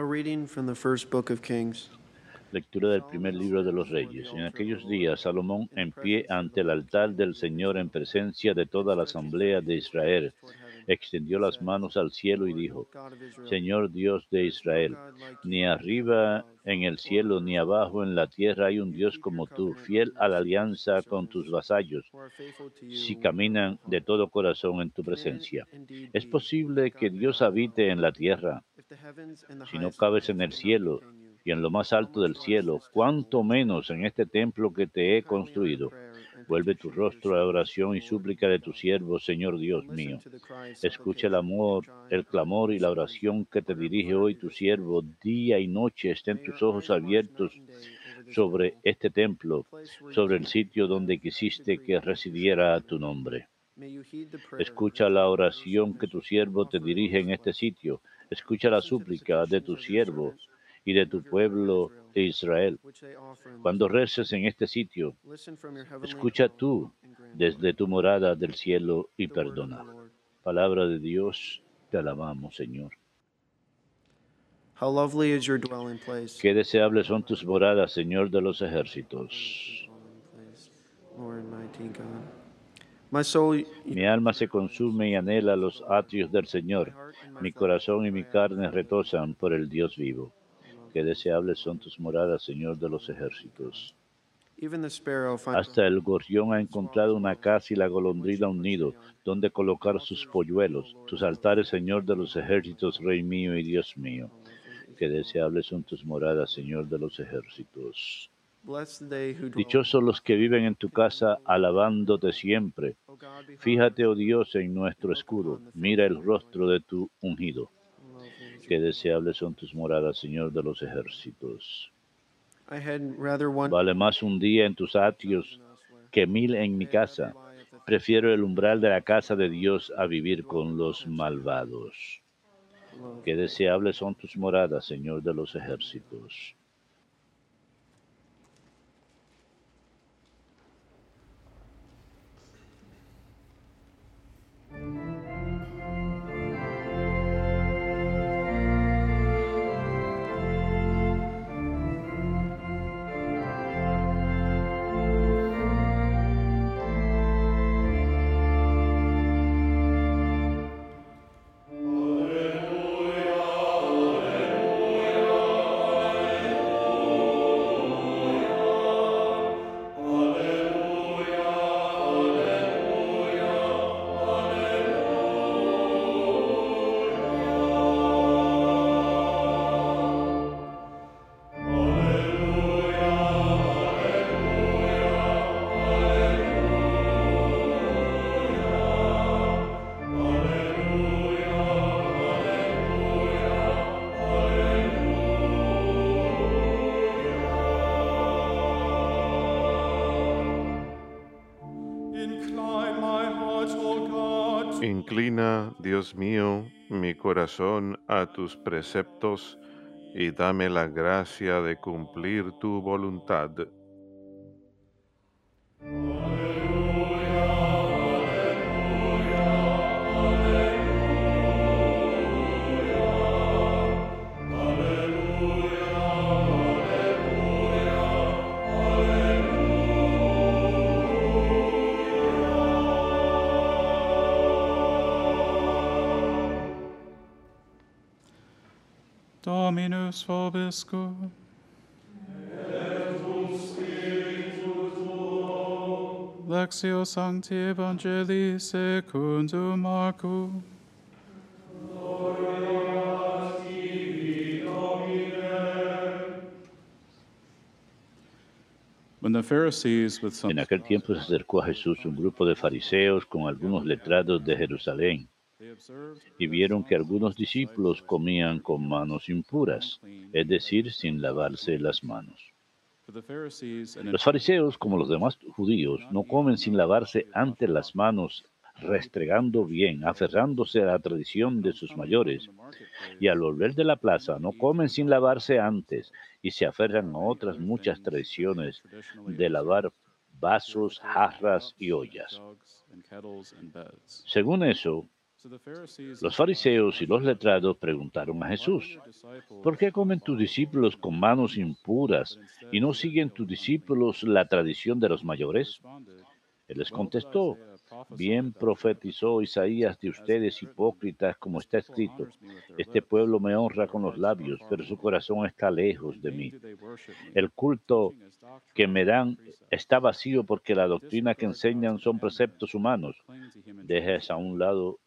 Reading from the first book of Kings. Lectura del primer libro de los Reyes. En aquellos días, Salomón, en pie ante el altar del Señor en presencia de toda la asamblea de Israel, extendió las manos al cielo y dijo, Señor Dios de Israel, ni arriba en el cielo ni abajo en la tierra hay un Dios como tú, fiel a la alianza con tus vasallos, si caminan de todo corazón en tu presencia. Es posible que Dios habite en la tierra, si no cabes en el cielo y en lo más alto del cielo, cuanto menos en este templo que te he construido. Vuelve tu rostro a la oración y súplica de tu siervo, Señor Dios mío. Escucha el amor, el clamor y la oración que te dirige hoy tu siervo. Día y noche estén tus ojos abiertos sobre este templo, sobre el sitio donde quisiste que residiera tu nombre. Escucha la oración que tu siervo te dirige en este sitio. Escucha la súplica de tu siervo y de tu pueblo de Israel. Cuando reces en este sitio, escucha tú desde tu morada del cielo y perdona. Palabra de Dios, te alabamos, Señor. Qué deseables son tus moradas, Señor de los ejércitos. Mi alma se consume y anhela los atrios del Señor. Mi corazón y mi carne retosan por el Dios vivo. Qué deseables son tus moradas, Señor de los ejércitos. Hasta el gorrión ha encontrado una casa y la golondrina un nido, donde colocar sus polluelos. Tus altares, Señor de los ejércitos, Rey mío y Dios mío. Qué deseables son tus moradas, Señor de los ejércitos. Dichosos los que viven en tu casa, alabándote siempre. Fíjate, oh Dios, en nuestro escudo. Mira el rostro de tu ungido. Qué deseables son tus moradas, Señor de los ejércitos. Vale más un día en tus atrios que mil en mi casa. Prefiero el umbral de la casa de Dios a vivir con los malvados. Qué deseables son tus moradas, Señor de los ejércitos. Inclina, Dios mío, mi corazón a tus preceptos y dame la gracia de cumplir tu voluntad. Dominus vobiscum. Lectio Sancti Evangelii secundum Marcum. En aquel tiempo se acercó a Jesús un grupo de fariseos con algunos letrados de Jerusalén y vieron que algunos discípulos comían con manos impuras, es decir, sin lavarse las manos. Los fariseos, como los demás judíos, no comen sin lavarse antes las manos, restregando bien, aferrándose a la tradición de sus mayores. Y al volver de la plaza, no comen sin lavarse antes y se aferran a otras muchas tradiciones de lavar vasos, jarras y ollas. Según eso, Los fariseos y los letrados preguntaron a Jesús, ¿por qué comen tus discípulos con manos impuras y no siguen tus discípulos la tradición de los mayores? Él les contestó, bien profetizó Isaías de ustedes hipócritas, como está escrito, este pueblo me honra con los labios, pero su corazón está lejos de mí. El culto que me dan está vacío porque la doctrina que enseñan son preceptos humanos. Dejes a un lado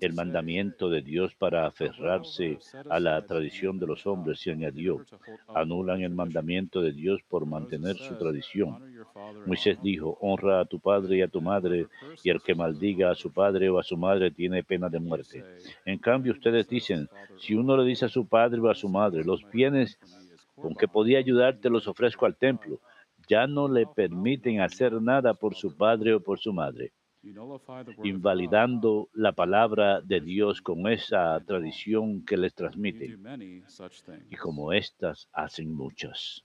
el mandamiento de Dios para aferrarse a la tradición de los hombres y añadió, anulan el mandamiento de Dios por mantener su tradición. Moisés dijo, honra a tu padre y a tu madre, y el que maldiga a su padre o a su madre tiene pena de muerte. En cambio, ustedes dicen, si uno le dice a su padre o a su madre, los bienes con que podía ayudarte los ofrezco al templo, ya no le permiten hacer nada por su padre o por su madre invalidando la palabra de Dios con esa tradición que les transmiten. Y como estas hacen muchas.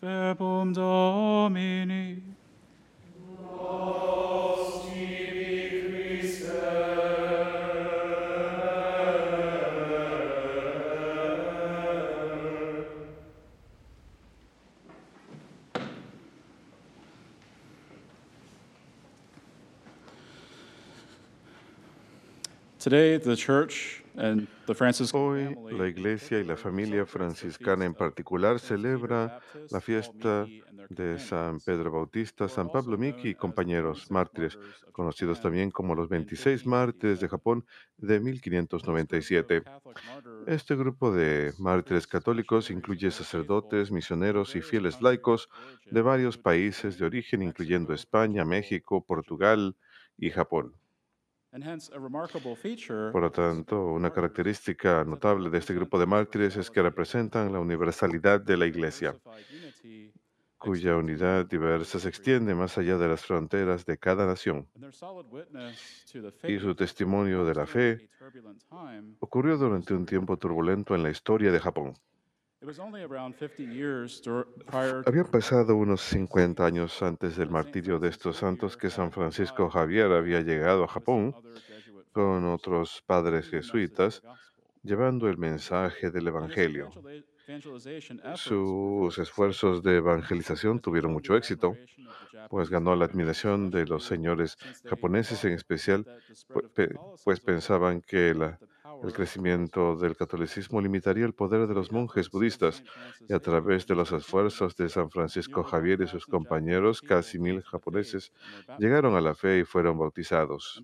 Verbum Domini. Hoy la iglesia y la familia franciscana en particular celebra la fiesta de San Pedro Bautista, San Pablo Miki y compañeros mártires, conocidos también como los 26 mártires de Japón de 1597. Este grupo de mártires católicos incluye sacerdotes, misioneros y fieles laicos de varios países de origen, incluyendo España, México, Portugal y Japón. Por lo tanto, una característica notable de este grupo de mártires es que representan la universalidad de la Iglesia, cuya unidad diversa se extiende más allá de las fronteras de cada nación. Y su testimonio de la fe ocurrió durante un tiempo turbulento en la historia de Japón. Habían pasado unos 50 años antes del martirio de estos santos que San Francisco Javier había llegado a Japón con otros padres jesuitas llevando el mensaje del Evangelio. Sus esfuerzos de evangelización tuvieron mucho éxito, pues ganó la admiración de los señores japoneses en especial, pues pensaban que la, el crecimiento del catolicismo limitaría el poder de los monjes budistas y a través de los esfuerzos de San Francisco Javier y sus compañeros, casi mil japoneses llegaron a la fe y fueron bautizados.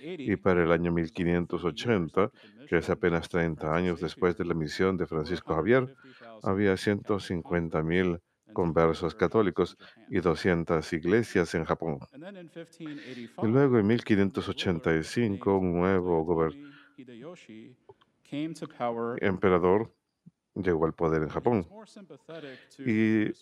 Y para el año 1580, que es apenas 30 años después de la misión de Francisco Javier, había 150 mil conversos católicos y 200 iglesias en Japón. Y luego en 1585 un nuevo gobernador emperador llegó al poder en Japón. y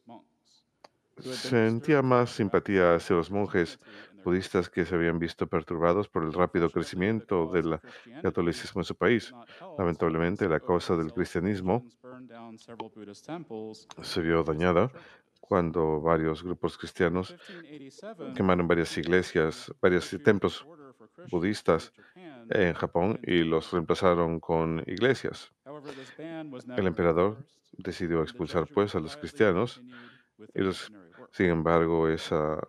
sentía más simpatía hacia los monjes budistas que se habían visto perturbados por el rápido crecimiento del catolicismo en su país. Lamentablemente, la causa del cristianismo se vio dañada cuando varios grupos cristianos quemaron varias iglesias, varios templos budistas en Japón y los reemplazaron con iglesias. El emperador decidió expulsar pues a los cristianos y los, sin embargo esa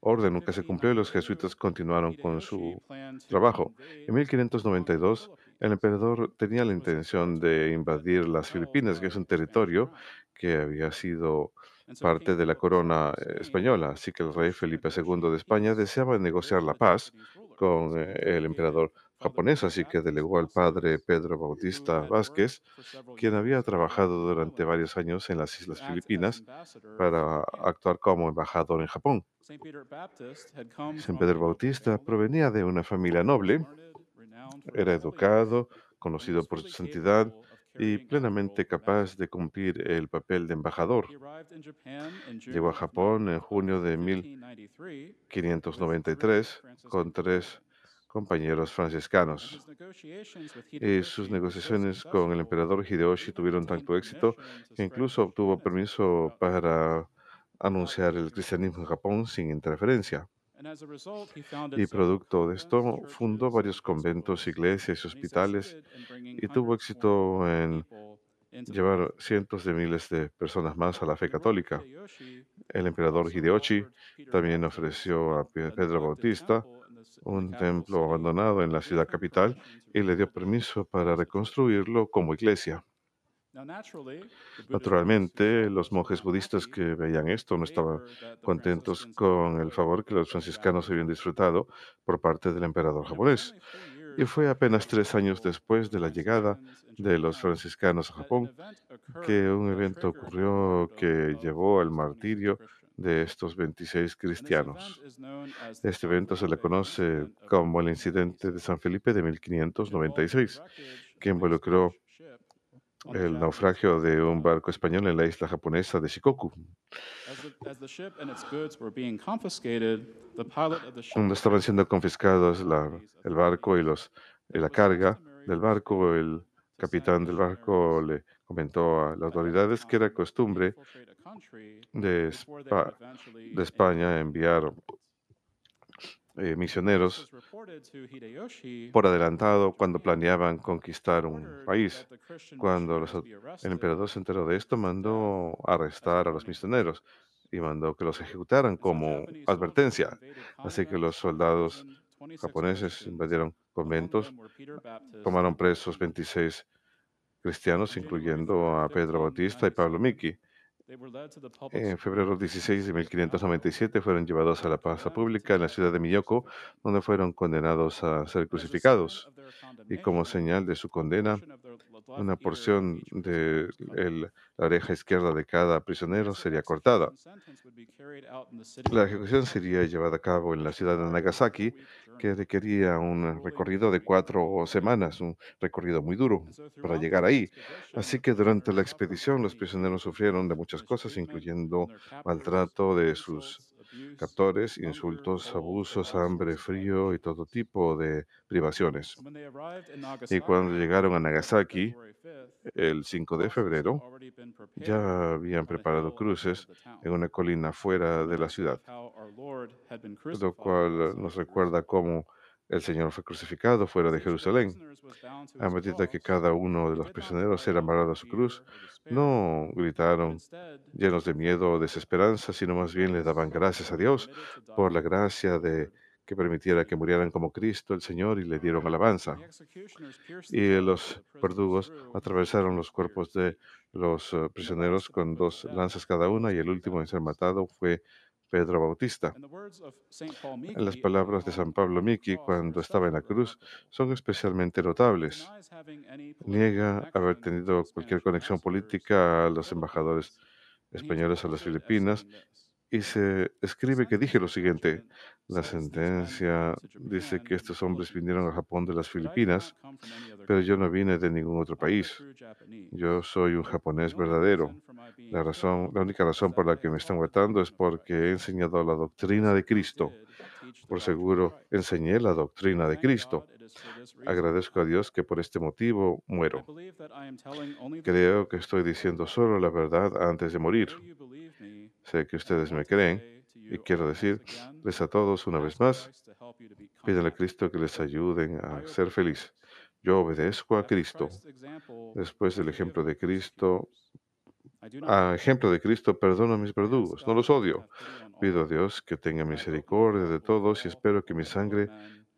orden nunca se cumplió y los jesuitas continuaron con su trabajo. En 1592 el emperador tenía la intención de invadir las Filipinas, que es un territorio que había sido parte de la corona eh, española. Así que el rey Felipe II de España deseaba negociar la paz con eh, el emperador japonés, así que delegó al padre Pedro Bautista Vázquez, quien había trabajado durante varios años en las Islas Filipinas, para actuar como embajador en Japón. San Pedro Bautista provenía de una familia noble, era educado, conocido por su santidad y plenamente capaz de cumplir el papel de embajador. Llegó a Japón en junio de 1593 con tres compañeros franciscanos. Y sus negociaciones con el emperador Hideyoshi tuvieron tanto éxito que incluso obtuvo permiso para anunciar el cristianismo en Japón sin interferencia. Y producto de esto, fundó varios conventos, iglesias y hospitales y tuvo éxito en llevar cientos de miles de personas más a la fe católica. El emperador Hideyoshi también ofreció a Pe- Pedro Bautista un templo abandonado en la ciudad capital y le dio permiso para reconstruirlo como iglesia. Naturalmente, los monjes budistas que veían esto no estaban contentos con el favor que los franciscanos habían disfrutado por parte del emperador japonés. Y fue apenas tres años después de la llegada de los franciscanos a Japón que un evento ocurrió que llevó al martirio de estos 26 cristianos. Este evento se le conoce como el incidente de San Felipe de 1596, que involucró el naufragio de un barco español en la isla japonesa de Shikoku, donde estaban siendo confiscados la- el barco y, los, y la carga del barco. El capitán del barco le comentó a las autoridades que era costumbre de, Espa- de España enviar eh, misioneros por adelantado cuando planeaban conquistar un país. Cuando el emperador se enteró de esto, mandó arrestar a los misioneros y mandó que los ejecutaran como advertencia. Así que los soldados japoneses invadieron conventos, tomaron presos 26 cristianos, incluyendo a Pedro Bautista y Pablo Miki. En febrero 16 de 1597 fueron llevados a la plaza pública en la ciudad de Miyoko, donde fueron condenados a ser crucificados. Y como señal de su condena, una porción de el- la oreja izquierda de cada prisionero sería cortada. La ejecución sería llevada a cabo en la ciudad de Nagasaki, que requería un recorrido de cuatro semanas, un recorrido muy duro para llegar ahí. Así que durante la expedición los prisioneros sufrieron de muchas cosas, incluyendo maltrato de sus captores, insultos, abusos, hambre, frío y todo tipo de privaciones. Y cuando llegaron a Nagasaki, el 5 de febrero, ya habían preparado cruces en una colina fuera de la ciudad, lo cual nos recuerda cómo el Señor fue crucificado fuera de Jerusalén. A medida que cada uno de los prisioneros era amarrado a su cruz, no gritaron llenos de miedo o desesperanza, sino más bien le daban gracias a Dios por la gracia de que permitiera que murieran como Cristo el Señor y le dieron alabanza. Y los verdugos atravesaron los cuerpos de los eh, prisioneros con dos lanzas cada una y el último en ser matado fue Pedro Bautista. Las palabras de San Pablo Miki cuando estaba en la cruz son especialmente notables. Niega haber tenido cualquier conexión política a los embajadores españoles a las Filipinas y se escribe que dije lo siguiente. La sentencia dice que estos hombres vinieron a Japón de las Filipinas, pero yo no vine de ningún otro país. Yo soy un japonés verdadero. La razón, la única razón por la que me están matando es porque he enseñado la doctrina de Cristo. Por seguro, enseñé la doctrina de Cristo. Agradezco a Dios que por este motivo muero. Creo que estoy diciendo solo la verdad antes de morir. Sé que ustedes me creen y quiero decirles a todos una vez más, pídanle a Cristo que les ayuden a ser feliz. Yo obedezco a Cristo. Después del ejemplo de Cristo, ejemplo de Cristo, perdono a mis verdugos, no los odio. Pido a Dios que tenga misericordia de todos y espero que mi sangre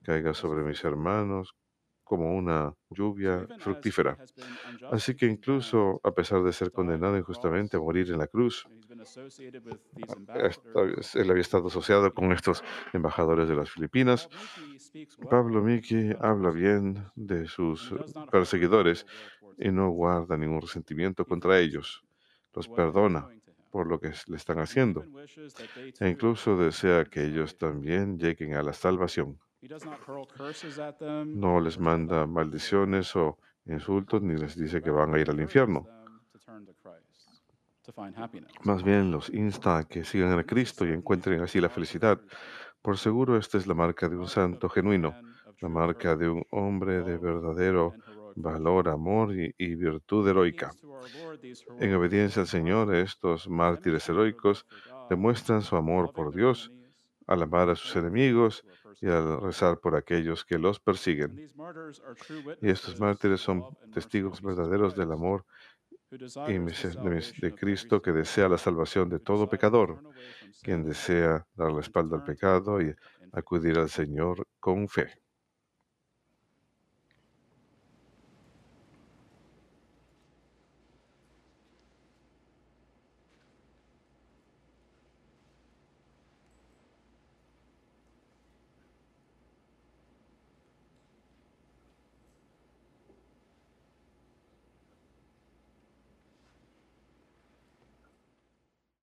caiga sobre mis hermanos como una lluvia fructífera. Así que incluso a pesar de ser condenado injustamente a morir en la cruz, esta- él había estado asociado con estos embajadores de las Filipinas. Pablo Miki habla bien de sus perseguidores y no guarda ningún resentimiento contra ellos. Los perdona por lo que le están haciendo e incluso desea que ellos también lleguen a la salvación. No les manda maldiciones o insultos ni les dice que van a ir al infierno. Más bien los insta a que sigan a Cristo y encuentren así la felicidad. Por seguro esta es la marca de un santo genuino, la marca de un hombre de verdadero valor, amor y, y virtud heroica. En obediencia al Señor, estos mártires heroicos demuestran su amor por Dios al amar a sus enemigos y al rezar por aquellos que los persiguen. Y estos mártires son testigos verdaderos del amor y mis- de Cristo que desea la salvación de todo pecador, quien desea dar la espalda al pecado y acudir al Señor con fe.